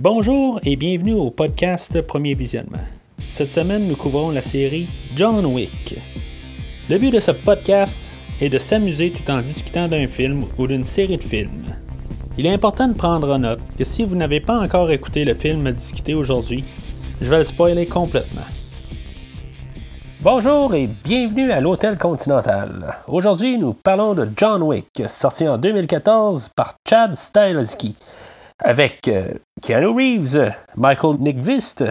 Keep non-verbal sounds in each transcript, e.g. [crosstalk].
Bonjour et bienvenue au podcast Premier Visionnement. Cette semaine, nous couvrons la série John Wick. Le but de ce podcast est de s'amuser tout en discutant d'un film ou d'une série de films. Il est important de prendre en note que si vous n'avez pas encore écouté le film à discuter aujourd'hui, je vais le spoiler complètement. Bonjour et bienvenue à l'Hôtel Continental. Aujourd'hui, nous parlons de John Wick, sorti en 2014 par Chad Stahelski avec euh, Keanu Reeves, Michael Nickvist,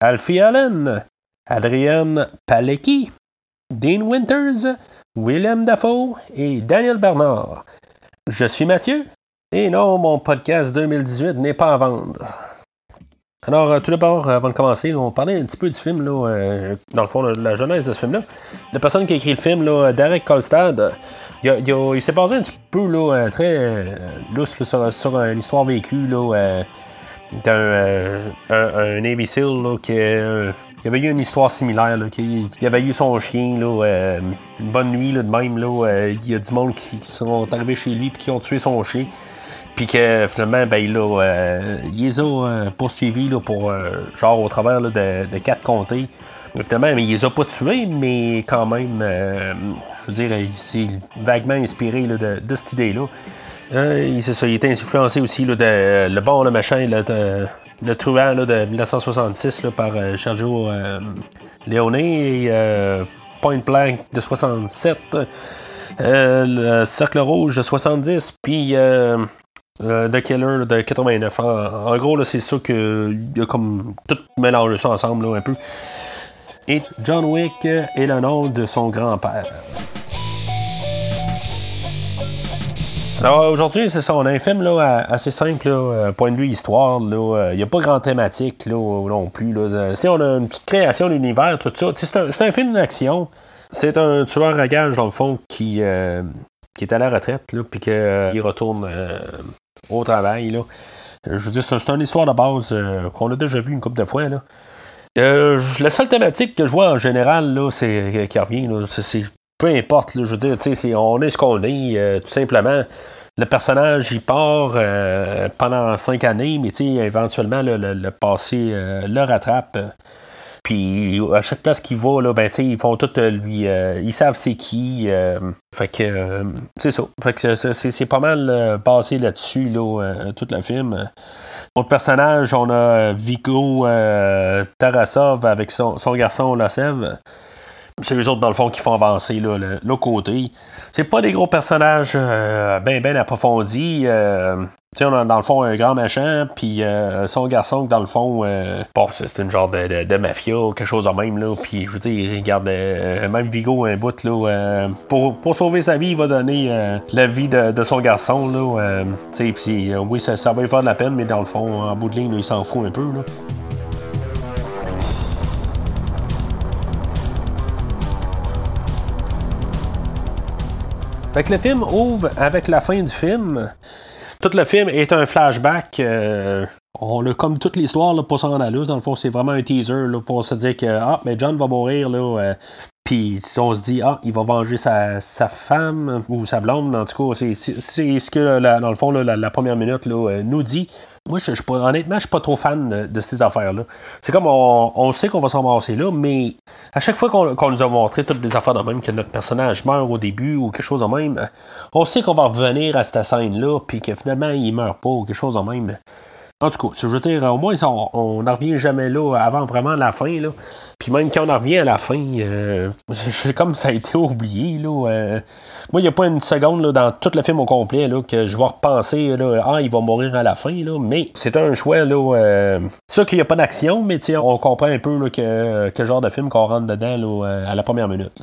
Alfie Allen, Adrienne Palecki, Dean Winters, William Dafoe et Daniel Bernard. Je suis Mathieu, et non, mon podcast 2018 n'est pas à vendre. Alors, euh, tout d'abord, avant de commencer, on parler un petit peu du film, là, euh, dans le fond, de la jeunesse de ce film-là. La personne qui a écrit le film, là, Derek Kolstad, il, s'est basé un petit peu là, euh, très euh, lousse sur, une histoire vécue là, d'un euh, un, SEAL qui, avait eu une histoire similaire, qui, avait eu son chien là, une bonne nuit de même. Il y a du monde qui, sont arrivés chez lui et qui ont tué son chien. Puis que finalement, ben, là, il les a poursuivis pour genre au travers de, de, quatre comtés. Finalement, il les a pas tués, mais quand même, je veux dire, il s'est vaguement inspiré de, cette idée-là. Euh, il, ça, il était influencé aussi de Le Bon, le Machin, le, le Truand de 1966 par euh, Sergio euh, Leone et Point Blank de 67, le Cercle Rouge de 70, puis The Killer de 89. En, gros, c'est ça qu'il a comme tout mélangé ça ensemble un peu. Et John Wick est le nom de son grand-père. Alors aujourd'hui, c'est ça, on a un film là, assez simple, euh, point de vue histoire. Euh, il n'y a pas grand thématique là, non plus. Là. Si on a une petite création d'univers, tout ça, c'est un, film d'action. C'est un tueur à gage, dans le fond, qui, euh, qui est à la retraite, puis qu'il retourne au travail. Là. Je veux dire, c'est une histoire de base qu'on a déjà vu une couple de fois. Là. la seule thématique que je vois en général, là, c'est qui revient, c'est peu importe, je veux dire, on est ce qu'on est, tout simplement le personnage, il part euh, pendant cinq années, mais éventuellement, le, passé euh, le rattrape. Puis à chaque place qu'il va, là, ben, ils font tout euh, lui. ils savent c'est qui. fait que c'est ça. Fait que c'est pas mal passé là-dessus, là, tout le film. Autre personnage, on a Vigo Tarasov avec son, son garçon Lasev c'est eux autres, dans le fond, qui font avancer le, côté. C'est pas des gros personnages euh, bien ben approfondis. Euh, on a dans le fond un grand machin, puis euh, son garçon, dans le fond, bon, c'est une genre de, de, mafia, quelque chose de même, là. Puis, je veux dire, il regarde même Vigo un bout, là. pour, pour sauver sa vie, il va donner la vie de, son garçon, là. puis, oui, ça, ça va lui faire de la peine, mais dans le fond, en bout de ligne, il s'en fout un peu, là. Fait que le film ouvre avec la fin du film. Tout le film est un flashback. Euh, on a comme toute l'histoire pour s'en rendre Dans le fond, c'est vraiment un teaser pour se dire que ah, John va mourir. Là, euh, puis on se dit, ah, il va venger sa, femme ou sa blonde. En tout cas, c'est ce que, dans le fond, la, première minute euh, nous dit. Moi, je, je, honnêtement, je suis pas trop fan de, ces affaires-là. C'est comme on, sait qu'on va s'en ramasser là, mais à chaque fois qu'on nous a montré toutes les affaires de même, que notre personnage meurt au début ou quelque chose de même, on sait qu'on va revenir à cette scène-là, puis que finalement, il meurt pas ou quelque chose de même. En tout cas, je veux dire, au moins, on n'en revient jamais là avant vraiment la fin. Là. Puis même quand on en revient à la fin, euh, c'est comme ça a été oublié. Là, euh. moi, il n'y a pas une seconde là, dans tout le film au complet là, que je vais repenser là, Ah, il va mourir à la fin. Là, mais c'est un choix. Là, euh, ça qu'il n'y a pas d'action, mais on comprend un peu là, que, quel genre de film qu'on rentre dedans là, à la première minute.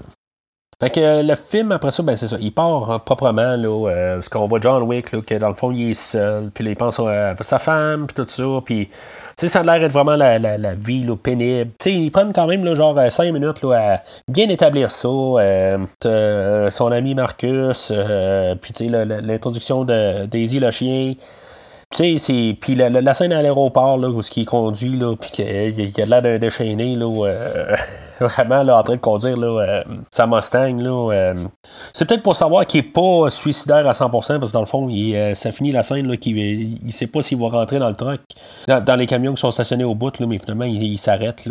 Fait que euh, le film, après ça, ben c'est ça. Il part euh, proprement, là, euh, parce qu'on voit John Wick, là, que dans le fond, il est seul, puis il pense à, sa femme, puis tout ça, puis... Tu ça a l'air d'être vraiment la, la, vie là, pénible. Tu sais, ils prennent quand même là, genre 5 minutes là, à bien établir ça. son ami Marcus, puis tu sais, l'introduction de Daisy le chien. Tu sais, c'est. Puis la, scène à l'aéroport, là, où ce qui conduit, là, puis qu'il y a l'air d'un déchaîné, là, [laughs] [laughs] vraiment là, en train de conduire là, sa Mustang. Là, c'est peut-être pour savoir qu'il n'est pas suicidaire à 100%, parce que dans le fond, il, ça finit la scène qu'il il sait pas s'il va rentrer dans le truck, dans, les camions qui sont stationnés au bout, mais finalement, il, s'arrête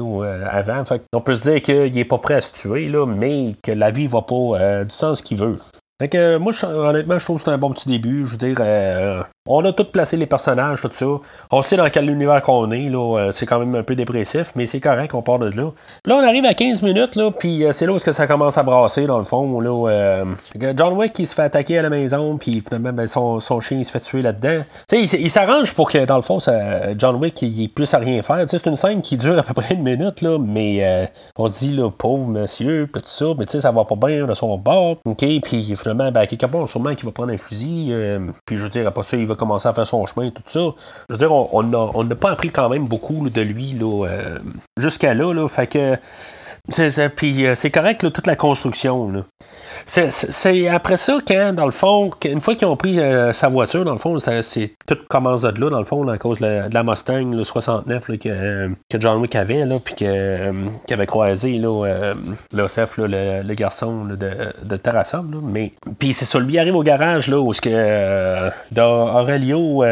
avant. Fait on peut se dire qu'il n'est pas prêt à se tuer, mais que la vie va pas du sens qu'il veut. Fait que moi, honnêtement, je trouve que c'est un bon petit début. Je veux dire, euh, on a tout placé les personnages, tout ça. On sait dans quel univers qu'on est. Là. Euh, c'est quand même un peu dépressif, mais c'est correct, on part de là. Là, on arrive à 15 minutes, là, puis euh, c'est là où que ça commence à brasser, dans le fond. Là, John Wick qui se fait attaquer à la maison, puis finalement, ben, son, chien se fait tuer là-dedans. Tu sais, il, s'arrange pour que, dans le fond, John Wick il, puisse rien faire. c'est une scène qui dure à peu près une minute, là, mais on se dit, là, pauvre monsieur, tout ça, mais tu sais, ça va pas bien de son bord. OK, puis finalement, ben, part, sûrement qu'il va prendre un fusil, euh, puis je veux dire, après ça, il va commencer à faire son chemin, et tout ça. Je veux dire, on n'a pas appris quand même beaucoup de lui là, euh, jusqu'à là, là, fait que. C'est, puis euh, c'est correct, toute la construction. C'est après ça, quand, dans le fond, une fois qu'ils ont pris euh, sa voiture, dans le fond, c'est tout commence de là, dans le fond, à cause de la, Mustang le 69 que, que, John Wick avait, là, puis euh, qu'il avait croisé là, euh, le, garçon de, de Terrassum. mais puis c'est ça, lui arrive au garage là, où ce que d'Aurelio,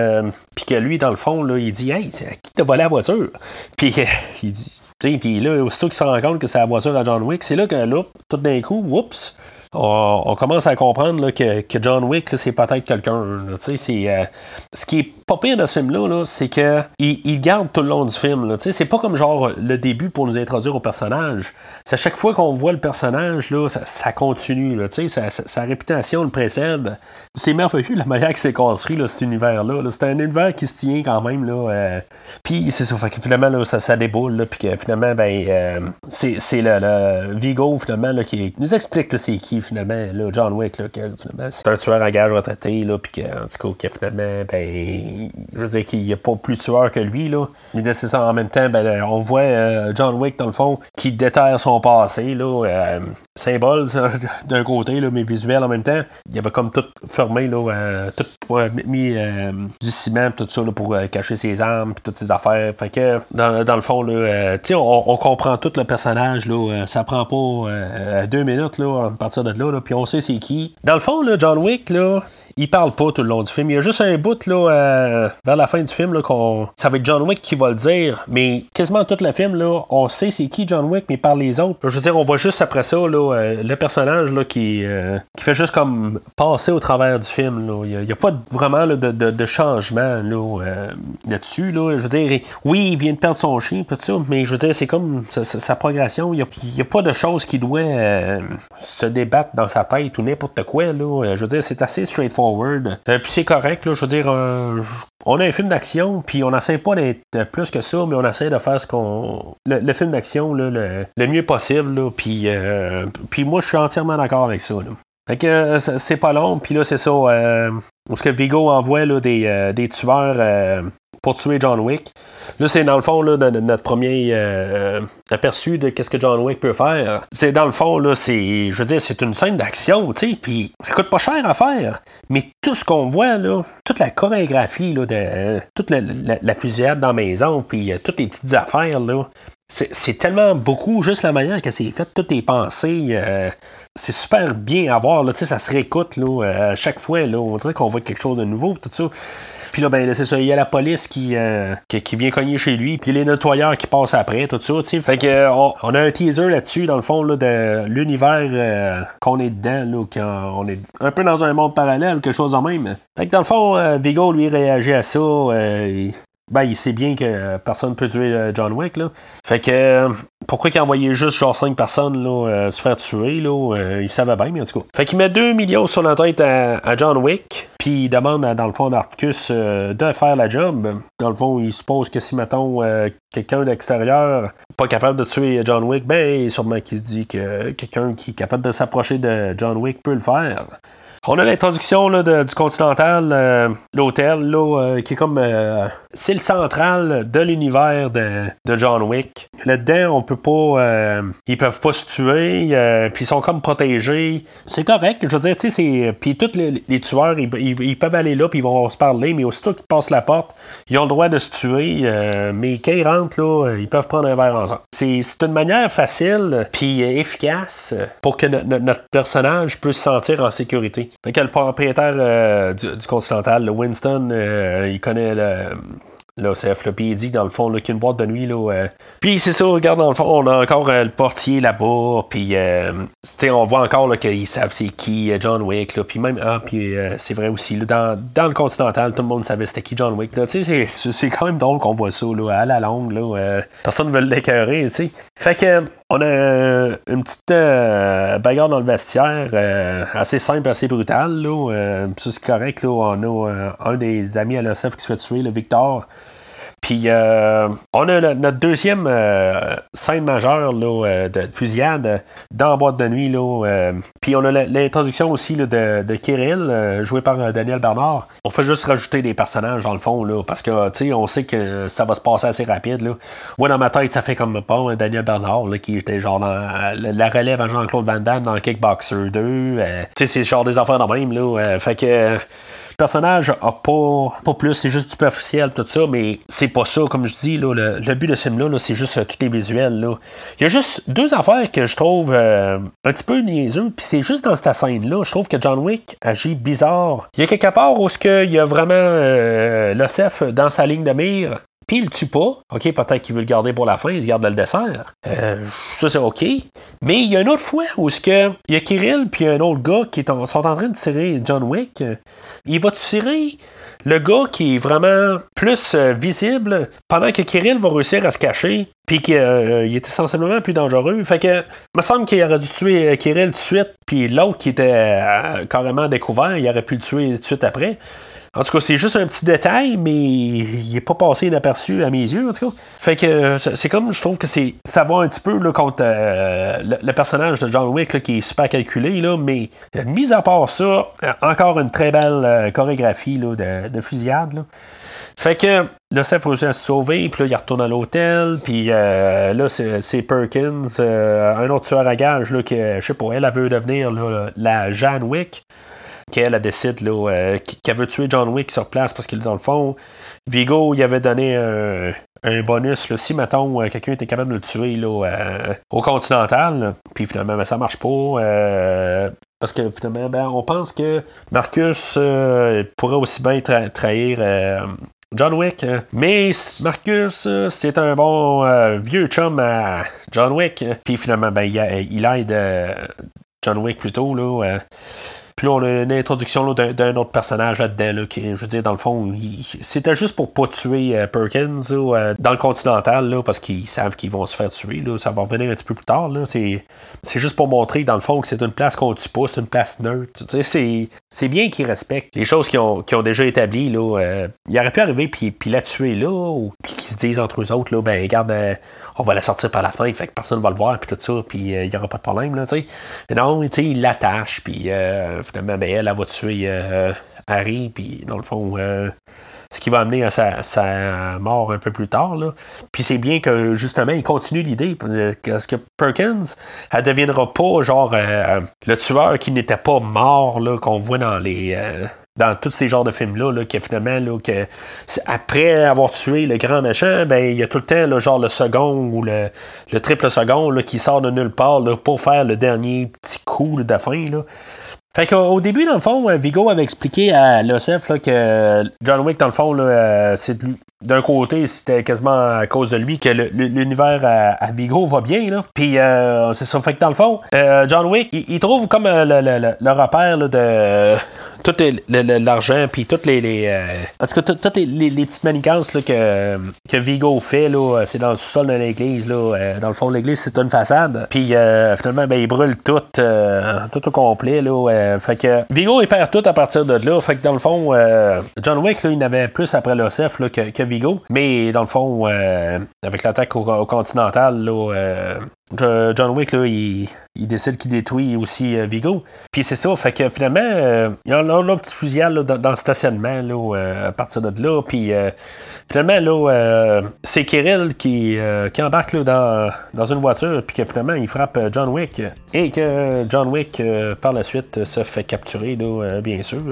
puis que lui, dans le fond, là, il dit Hey, c'est à qui t'a volé la voiture? Puis il dit puis là, aussitôt qu'il se rend compte que c'est la voiture à John Wick, c'est là que là, tout d'un coup, oups, on, commence à comprendre que, John Wick, c'est peut-être quelqu'un. Euh, ce qui est pas pire de ce film-là, c'est qu'il il garde tout le long du film. C'est pas comme genre le début pour nous introduire au personnage. C'est à chaque fois qu'on voit le personnage, là, ça, continue. sa, réputation le précède. C'est merveilleux la manière que c'est construit, cet univers-là. c'est un univers qui se tient quand même. Là, euh, puis c'est ça, fait que finalement, ça, déboule. Puis que finalement, ben, euh, c'est, le, Vigo finalement, qui nous explique c'est qui finalement, là, John Wick, là, c'est un tueur à gage retraité, là, puis en tout cas, que finalement, ben, je veux dire qu'il n'y a pas plus tueur que lui, là. Mais c'est ça, en même temps, ben, on voit euh, John Wick, dans le fond, qui déterre son passé, là, euh, symbole [laughs] d'un côté, là, mais visuel en même temps. Il avait comme tout fermé, là, euh, tout mis du ciment, tout ça, là, pour cacher ses armes, puis toutes ses affaires. Fait que, dans, dans le fond, là, on, on, comprend tout le personnage, là, ça prend pas deux minutes, là, à partir de là, là puis on sait c'est qui. Dans le fond, là, John Wick, là, il parle pas tout le long du film. Il y a juste un bout là, euh, vers la fin du film là, qu'on. Ça va être John Wick qui va le dire, mais quasiment tout le film, là, on sait c'est qui John Wick, mais par les autres. Je veux dire, on voit juste après ça là, euh, le personnage là, qui, euh, qui fait juste comme passer au travers du film. Là. Il n'y a, pas vraiment de, de, changement là, là-dessus. Là. Je veux dire, oui, il vient de perdre son chien, tout ça, mais je veux dire, c'est comme sa, progression. Il n'y a, pas de choses qui doit se débattre dans sa tête ou n'importe quoi. Là. Je veux dire, c'est assez straightforward euh, puis c'est correct, là, je veux dire, euh, on a un film d'action, puis on n'essaie pas d'être plus que ça, mais on essaie de faire ce qu'on. Le, film d'action le, mieux possible, puis, euh, puis moi, je suis entièrement d'accord avec ça. Fait que c'est pas long, puis là, c'est ça. où ce que Vigo envoie là, des, des tueurs pour tuer John Wick. Là, c'est dans le fond là, notre premier euh, aperçu de qu'est-ce que John Wick peut faire. C'est dans le fond, là, c'est, je veux dire, c'est une scène d'action, tu sais, puis ça coûte pas cher à faire. Mais tout ce qu'on voit, là, toute la chorégraphie, là, de, toute la, fusillade dans la maison, puis euh, toutes les petites affaires, là, c'est, tellement beaucoup, juste la manière que c'est fait, toutes les pensées. Euh, c'est super bien à voir, là, ça se réécoute là, à chaque fois. Là, on dirait qu'on voit quelque chose de nouveau, tout ça. Puis là, ben, c'est ça, il y a la police euh, qui, qui, vient cogner chez lui, puis les nettoyeurs qui passent après, tout ça, tu sais. Fait que, euh, on, a un teaser là-dessus, dans le fond, là, de l'univers euh, qu'on est dedans, là, quand on est un peu dans un monde parallèle, quelque chose en même. Fait que, dans le fond, Vigo, lui, réagit à ça. Ben, il sait bien que personne ne peut tuer John Wick, là. Fait que, pourquoi il a envoyé juste genre 5 personnes là, se faire tuer, là, il savait bien, mais en tout cas. Fait qu'il met 2 millions sur la tête à John Wick. Puis il demande, dans le fond, d'Arcus euh, de faire la job. Dans le fond, il suppose que si, mettons, euh, quelqu'un d'extérieur pas capable de tuer John Wick, ben, sûrement qu'il se dit que quelqu'un qui est capable de s'approcher de John Wick peut le faire. On a l'introduction du Continental, euh, l'hôtel, qui est comme. c'est le central de l'univers de, John Wick. là-dedans, on peut pas. ils peuvent pas se tuer, puis ils sont comme protégés. C'est correct, je veux dire, tu sais, Puis tous les, tueurs, ils, peuvent aller là, puis ils vont se parler, mais aussitôt qu'ils passent la porte, ils ont le droit de se tuer, mais quand ils rentrent, là, ils peuvent prendre un verre ensemble. C'est une manière facile, puis efficace, pour que notre personnage puisse se sentir en sécurité. Fait que le propriétaire du, du, Continental, le Winston, il connaît le l'OCF. Là, puis il dit dans le fond qu'il y a une boîte de nuit. Là, euh. Puis c'est ça, regarde dans le fond, on a encore euh, le portier là-bas. Puis euh, on voit encore qu'ils savent c'est qui John Wick. Là, puis même, ah, puis c'est vrai aussi, là, dans, le Continental, tout le monde savait c'était qui John Wick. C'est quand même drôle qu'on voit ça là, à la longue. Là, personne ne veut l'écœurer. Fait que on a une petite bagarre dans le vestiaire, assez simple, assez brutale. Là, c'est correct. Là, on a un des amis à l'OCF qui se fait tuer, le Victor. Puis euh, on a notre deuxième euh, scène majeure là, euh, de fusillade dans la boîte de nuit. Là, puis on a l'introduction aussi de, Kirill, joué par Daniel Bernard. On fait juste rajouter des personnages dans le fond, là, parce que on sait que ça va se passer assez rapide. Là. Moi, dans ma tête, ça fait comme un Daniel Bernard, là, qui était genre dans la relève à Jean-Claude Van Damme dans Kickboxer 2. tu sais, c'est genre des affaires de même. Là, fait que personnage a pas, pas plus, c'est juste superficiel, tout ça, mais c'est pas ça, comme je dis, là, le, but de ce film-là, c'est juste euh, tous les visuels. Là. Il y a juste deux affaires que je trouve euh, un petit peu niaiseux, puis c'est juste dans cette scène-là, je trouve que John Wick agit bizarre. Il y a quelque part où il y a vraiment euh, dans sa ligne de mire, puis il le tue pas. OK, peut-être qu'il veut le garder pour la fin, il se garde le dessert. Euh, ça, c'est OK. Mais il y a une autre fois où il y a Kirill puis un autre gars qui sont en train de tirer John Wick. Il va tirer le gars qui est vraiment plus euh, visible pendant que Kirill va réussir à se cacher puis qu'il euh, était sensiblement plus dangereux. Fait que, me semble qu'il aurait dû tuer Kirill tout de suite, puis l'autre qui était carrément découvert, il aurait pu le tuer tout de suite après. En tout cas, c'est juste un petit détail, mais il n'est pas passé inaperçu à mes yeux, en tout cas. Fait que euh, c'est comme, je trouve que c'est ça va un petit peu contre euh, le, personnage de John Wick qui est super calculé, là, mais euh, mis à part ça, encore une très belle chorégraphie de, fusillade. Fait que là, ça faut se sauver, puis là, il retourne à l'hôtel, puis là, c'est Perkins, un autre tueur à gage, là, qui, je sais pas, elle, elle veut devenir la Jeanne Wick qu'elle décide euh, qu'elle veut tuer John Wick sur place parce qu'il dans le fond, Vigo il avait donné un, bonus si mettons euh, quelqu'un était capable de le tuer là, euh, au Continental, puis finalement ben, ça marche pas. parce que finalement, ben, on pense que Marcus pourrait aussi bien trahir John Wick. Mais Marcus, c'est un bon vieux chum à John Wick. Puis finalement, ben, il, aide John Wick plutôt. Là, puis là, on a une introduction d'un autre personnage là-dedans, qui, je veux dire, dans le fond, c'était juste pour pas tuer euh, Perkins euh, dans le Continental, là, parce qu'ils savent qu'ils vont se faire tuer. Là, ça va revenir un petit peu plus tard. C'est juste pour montrer, dans le fond, que c'est une place qu'on tue pas, c'est une place neutre. C'est bien qu'ils respectent les choses qui ont, ont déjà établies. Là, euh, il aurait pu arriver puis, puis la tuer là, ou puis qu'ils se disent entre eux autres, là, ben, regarde, on va la sortir par la fenêtre, fait que personne ne va le voir, puis tout ça, puis il n'y aura pas de problème, là, tu sais. non, tu sais, il l'attache, puis finalement, ben, elle, elle va tuer euh, Harry, puis dans le fond, euh, ce qui va amener à sa, mort un peu plus tard. Là. Puis c'est bien que justement, il continue l'idée, parce que Perkins, elle deviendra pas genre euh, le tueur qui n'était pas mort, là, qu'on voit dans les dans tous ces genres de films-là, là, que finalement, là, que après avoir tué le grand méchant, ben, il y a tout le temps le genre le second ou le, triple second là, qui sort de nulle part là, pour faire le dernier petit coup de fin. Là. Fait qu'au début, dans le fond, Vigo avait expliqué à l'OCF que John Wick, dans le fond, euh, c'est d'un côté, c'était quasiment à cause de lui que l'univers à, Vigo va bien. Là. Puis euh, c'est ça. Fait que dans le fond, euh, John Wick, il, trouve comme le, repère de tout l'argent, puis toutes les. les en tout cas, toutes les, petites manigances que, que Vigo fait, là, c'est dans le sous-sol de l'église. Là. dans le fond, l'église, c'est une façade. Puis finalement, ben, il brûle tout, tout au complet. Là, fait que Vigo, il perd tout à partir de là. Fait que dans le fond, John Wick, là, il avait plus après l'OCF que, que Vigo. Mais dans le fond, euh, avec l'attaque au, Continental, là, euh, John Wick, là, il, décide qu'il détruit aussi Vigo. Puis c'est ça, fait que finalement, il y a un petit fusillade dans, le stationnement là, à partir de là. Puis finalement, là, c'est Kirill qui, qui embarque là, dans, une voiture, puis que finalement, il frappe John Wick. Et que John Wick, par la suite, se fait capturer, là, bien sûr.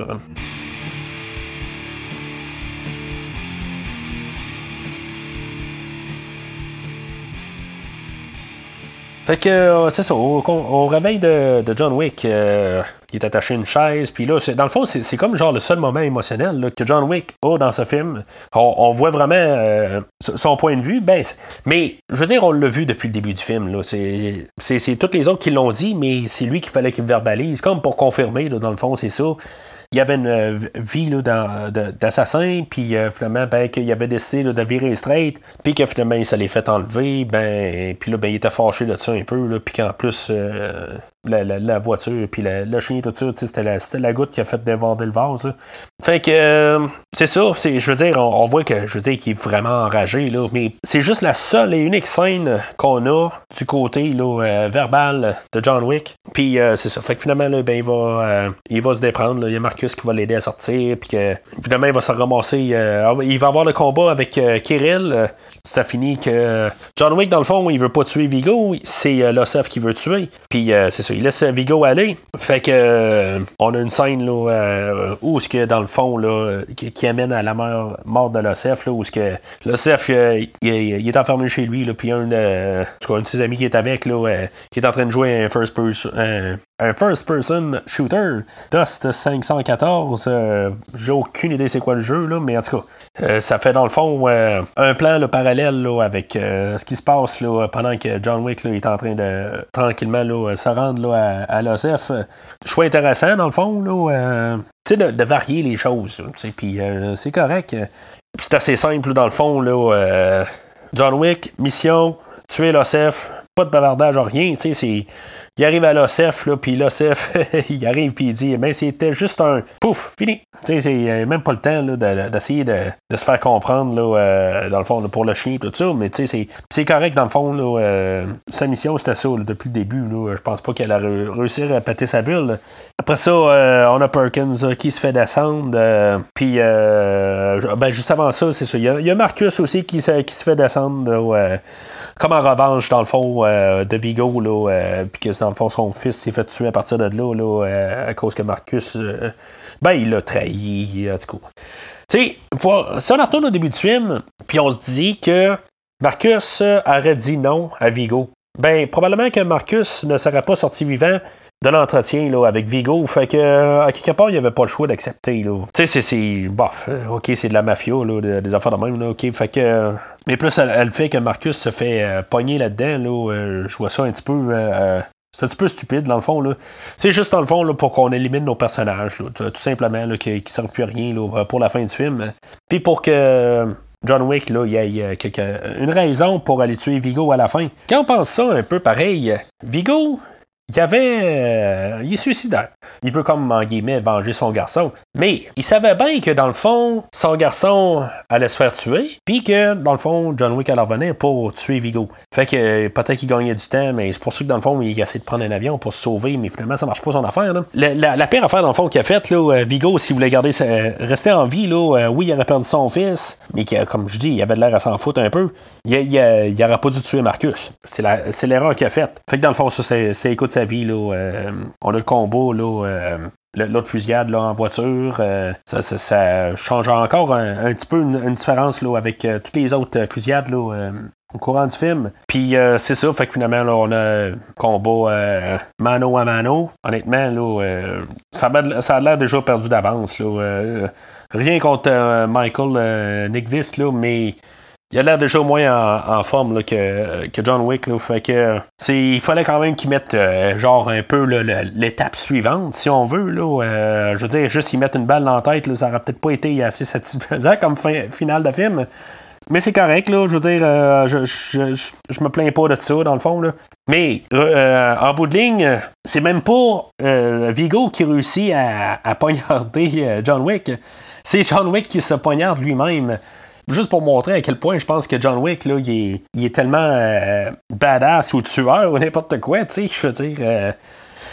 Fait que euh, c'est ça, au, réveil de, John Wick, euh, il est attaché à une chaise, puis là, dans le fond, c'est comme genre le seul moment émotionnel que John Wick a dans ce film. On, voit vraiment euh, son point de vue, ben, mais je veux dire, on l'a vu depuis le début du film. C'est toutes les autres qui l'ont dit, mais c'est lui qu'il fallait qu'il verbalise, comme pour confirmer, dans le fond, c'est ça il y avait une euh, vie d'assassin, puis euh, finalement, ben, qu'il avait décidé de virer straight, puis que finalement, il se l'est fait enlever, ben, puis là, ben, il était fâché de ça un peu, puis qu'en plus, euh, la, voiture, puis le chien, tout ça, c'était la, la, goutte qui a fait déborder le vase. Fait que, euh, c'est ça, je veux dire, on, voit que, je veux dire, qu'il est vraiment enragé, là, mais c'est juste la seule et unique scène qu'on a du côté, euh, verbal de John Wick. Puis, euh, c'est ça, fait que finalement, là, ben, il va, il va se déprendre, il y a Marcus qui va l'aider à sortir, puis que, finalement, il va se ramasser, il va avoir le combat avec Kirill, ça finit que John Wick, dans le fond, il veut pas tuer Vigo, c'est euh, qui veut tuer. Puis euh, c'est ça, il laisse Vigo aller. Fait que euh, on a une scène là, euh, où ce que dans le fond là, qui, amène à la mort, de Losef, là, où ce que Losef il, est enfermé chez lui, là, puis un, de ses amis qui est avec, là, qui est en train de jouer un first person, un first person shooter, Dust 514. J'ai aucune idée c'est quoi le jeu, là, mais en tout cas. Euh, ça fait dans le fond euh, un plan le parallèle avec euh, ce qui se passe pendant que John Wick est en train de tranquillement se rendre à, à l'OSF. Choix intéressant dans le fond, là, de, de, varier les choses. Puis c'est correct. c'est assez simple dans le fond. Là, John Wick, mission, tuer l'OSF, pas de bavardage, rien. C'est il arrive à l'OCF, là, puis l'OCF, [laughs] il arrive, puis il dit, mais c'était juste un pouf, fini. Sais, c'est même pas le temps d'essayer de, se faire comprendre, là, euh, dans le fond, pour le chien, tout ça, mais sais, c'est correct, dans le fond, là, euh, sa mission, c'était ça, depuis le début, là, je pense pas qu'elle a réussi à péter sa bulle. Après ça, euh, on a Perkins qui se fait descendre, puis, ben, juste avant ça, c'est ça, il y, a Marcus aussi qui, qui se fait descendre, comme en revanche, dans le fond, de Vigo, là, puis que dans le fond, son fils s'est fait tuer à partir de là, là euh, à cause que Marcus, euh, ben, il l'a trahi, en tout cas. Tu sais, si on retourne au début du film, puis on se dit que Marcus aurait dit non à Vigo, ben, probablement que Marcus ne serait pas sorti vivant de l'entretien là, avec Vigo. Fait que, à quelque part, il n'y avait pas le choix d'accepter. Tu sais, c'est. Bon, euh, ok, c'est de la mafia, là, des affaires de même. Là, ok, fait que. Mais plus, elle, fait que Marcus se fait pogner là-dedans. Là, je vois ça un petit peu. C'est un petit peu stupide, dans le fond. Là. C'est juste, dans le fond, là, pour qu'on élimine nos personnages, tout simplement, là, qui ne servent plus rien là, pour la fin du film. Puis pour que John Wick, là, il y ait une raison pour aller tuer Vigo à la fin. Quand on pense ça un peu pareil, Vigo, il y avait. Euh, il est suicidaire. Il veut, comme, en guillemets, venger son garçon. Mais il savait bien que, dans le fond, son garçon allait se faire tuer, puis que, dans le fond, John Wick allait revenir pour tuer Vigo. Fait que peut-être qu'il gagnait du temps, mais c'est pour ça que, dans le fond, il a essayé de prendre un avion pour se sauver, mais finalement, ça marche pas son affaire. La, pire affaire, dans le fond, qu'il a faite, euh, Vigo, s'il voulait garder, rester en vie, là, euh, oui, il aurait perdu son fils, mais comme je dis, il avait de l'air à s'en foutre un peu. Il, n'aurait pas dû tuer Marcus. C'est l'erreur qu'il a faite. Fait que, dans le fond, ça, c'est écoute sa vie. Là, euh, on a le combo, là, euh, l'autre fusillade là, en voiture. Euh, ça, change encore un, petit peu une, différence là, avec toutes les autres fusillades là, au courant du film. Puis c'est ça, fait que finalement, là, on a un combat mano à mano. Honnêtement, là, ça, a, l'air déjà perdu d'avance. rien contre Michael Nickvis, là, mais il a l'air déjà moins en, forme que, John Wick. fait que il fallait quand même qu'il mette euh, genre un peu l'étape suivante, si on veut. Là, euh, je veux dire, juste y mettre une balle dans la tête, ça aurait peut-être pas été assez satisfaisant comme fin, finale de film. Mais c'est correct, là, je veux dire, euh, je, je, me plains pas de ça, dans le fond. Là. Mais en bout de ligne, c'est même pas Vigo qui réussit à poignarder John Wick. C'est John Wick qui se poignarde lui-même. Juste pour montrer à quel point je pense que John Wick, là, il est, tellement badass ou tueur ou n'importe quoi, tu sais, je veux dire,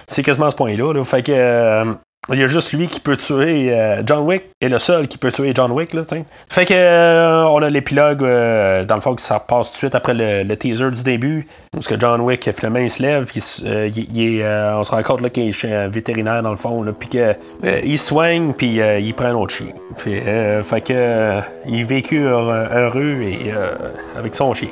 c'est quasiment ce point-là. Là. Fait que il y a juste lui qui peut tuer euh, John Wick est le seul qui peut tuer John Wick là, t'sais. Fait que euh, on a l'épilogue euh, dans le fond que ça passe tout de suite après le, teaser du début parce que John Wick finalement il se lève puis on se rend compte qu'il est un vétérinaire dans le fond puis que il soigne puis il prend un autre chien. Fait, fait que il vécu heureux et avec son chien.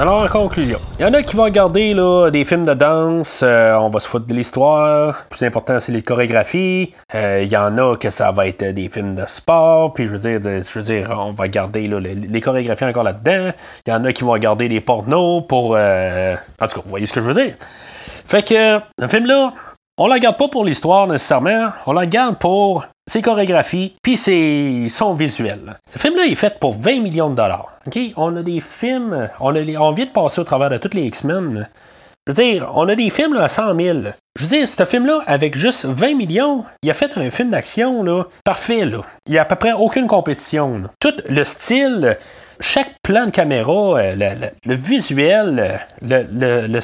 Alors, en conclusion, il y en a qui vont regarder là, des films de danse, euh, on va se foutre de l'histoire. Le plus important, c'est les chorégraphies. Euh, il y en a que ça va être des films de sport, puis je veux dire, je veux dire on va garder les, chorégraphies encore là-dedans. Il y en a qui vont regarder des pornos pour. Euh, en tout cas, vous voyez ce que je veux dire. Fait que, un film là, on la garde pas pour l'histoire nécessairement, on la garde pour ses chorégraphies, puis ses sons visuels. Ce film-là est fait pour 20 millions de dollars. On a des films, on, a, on vient de passer au travers de tous les X-Men. Je veux dire, on a des films à 100 000. Je veux dire, ce film-là, avec juste 20 millions, il a fait un film d'action parfait. Il n'y a à peu près aucune compétition. Tout le style, chaque plan de caméra, euh, le, visuel, le,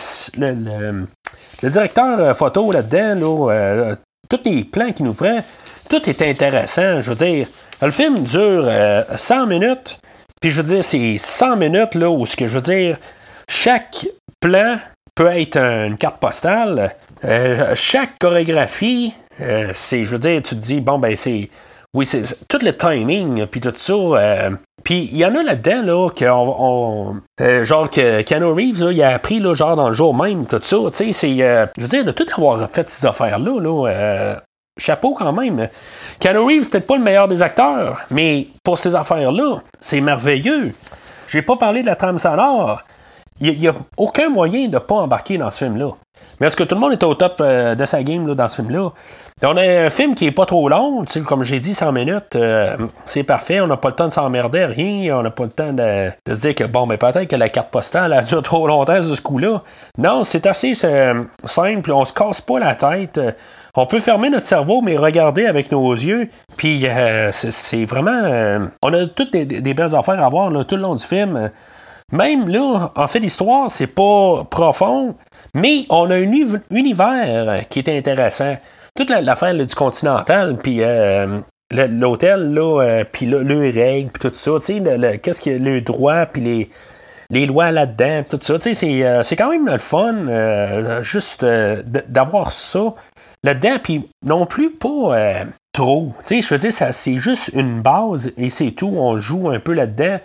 le, directeur euh, photo là-dedans, euh, tous les plans qu'il nous prend, tout est intéressant. Je veux dire, le film dure 100 minutes, puis je veux dire, c'est 100 minutes là, où ce que je veux dire, chaque plan peut être une carte postale. chaque chorégraphie, c'est, je veux dire, tu te dis, bon, ben, c'est. Oui, c'est tout le timing, puis tout ça. Puis il y en a là-dedans, là, que euh, genre que Keanu Reeves, il a appris, là, genre dans le jour même, tout ça. Tu sais, c'est. Euh, je veux dire, de tout avoir fait ces affaires-là, là, euh, chapeau quand même. Keanu Reeves, peut-être pas le meilleur des acteurs, mais pour ces affaires-là, c'est merveilleux. J'ai pas parlé de la trame sonore. Il n'y a, aucun moyen de pas embarquer dans ce film-là. Mais est-ce que tout le monde est au top de sa game là, dans ce film-là? On a un film qui est pas trop long, comme j'ai dit, 100 minutes, euh, c'est parfait. On n'a pas le temps de s'emmerder, rien. On n'a pas le temps de, se dire que, bon, mais peut-être que la carte postale a duré trop longtemps ce coup-là. Non, c'est assez simple. On se casse pas la tête. On peut fermer notre cerveau, mais regarder avec nos yeux. Puis, euh, c'est vraiment. Euh, on a toutes des, belles affaires à voir tout le long du film. Même là, en fait, l'histoire, c'est pas profond, mais on a un univers qui est intéressant toute l'affaire du continental, puis euh, l'hôtel, là, euh, puis le, règles, puis tout ça, tu sais, qu'est-ce a, le droit, puis les, lois là-dedans, tout ça, tu sais, c'est, quand même le fun, juste d'avoir ça là-dedans, puis non plus pas trop, tu sais, je veux dire, c'est juste une base, et c'est tout, on joue un peu là-dedans,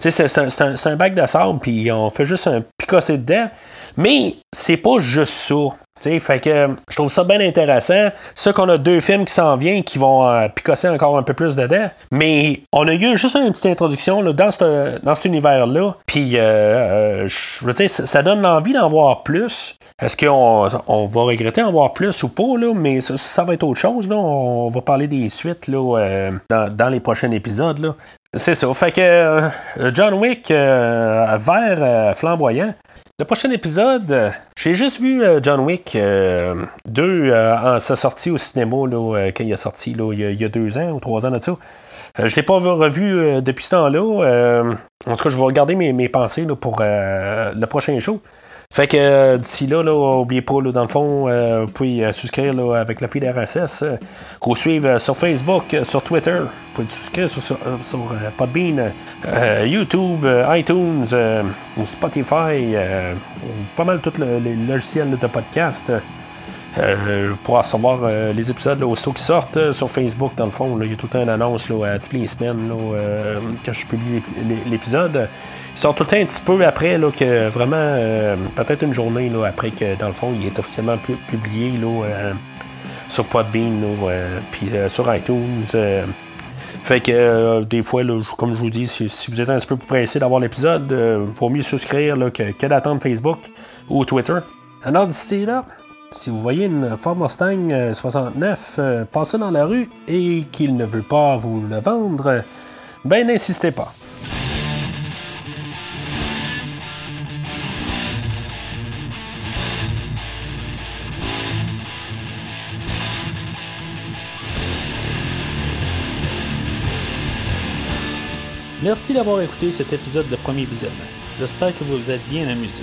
tu sais, c'est un, un, bac de sable, puis on fait juste un picosser dedans, mais c'est pas juste ça fait que je trouve ça bien intéressant. Ce qu'on a deux films qui s'en viennent qui vont euh, picosser encore un peu plus dedans. Mais on a eu juste une petite introduction là, dans, cet univers-là. Puis, euh, euh, je veux dire, ça, donne l'envie d'en voir plus. Est-ce qu'on on va regretter d'en voir plus ou pas, là? mais ça, va être autre chose. Là. On va parler des suites là, dans, dans, les prochains épisodes. Là. C'est ça. Fait que John Wick, vert flamboyant, le prochain épisode, euh, j'ai juste vu euh, John Wick 2 euh, en sa sortie au cinéma là, quand il est sorti là, il, y a, deux ans ou trois ans de ça. je ne l'ai pas revu depuis ce temps-là. en tout cas, je vais regarder mes, mes pensées pour le prochain show. Fait que euh, d'ici là, là, oubliez pas, là, dans le fond, euh, vous pouvez euh, souscrire là, avec la fille RSS, qu'on suive sur Facebook, sur Twitter. Vous pouvez souscrire sur, sur, Podbean, YouTube, iTunes, Spotify, pas mal tous les logiciels de podcast. Pour recevoir les épisodes aussitôt qui sortent sur Facebook, dans le fond, il y a tout une annonce là, toutes les semaines là, quand je publie l'épisode. Ils sont tout un petit peu après là, que vraiment, euh, peut-être une journée là, après que dans le fond, il est officiellement publié là, euh, sur Podbean, euh, puis sur iTunes. fait que des fois, là, comme je vous dis, si, vous êtes un petit peu pressé d'avoir l'épisode, il vaut mieux souscrire là, que, que d'attendre Facebook ou Twitter. Alors d'ici là, si vous voyez une Ford Mustang euh, 69 euh, passer dans la rue et qu'il ne veut pas vous le vendre, ben n'insistez pas. Merci d'avoir écouté cet épisode de Premier Visionnement. J'espère que vous vous êtes bien amusé.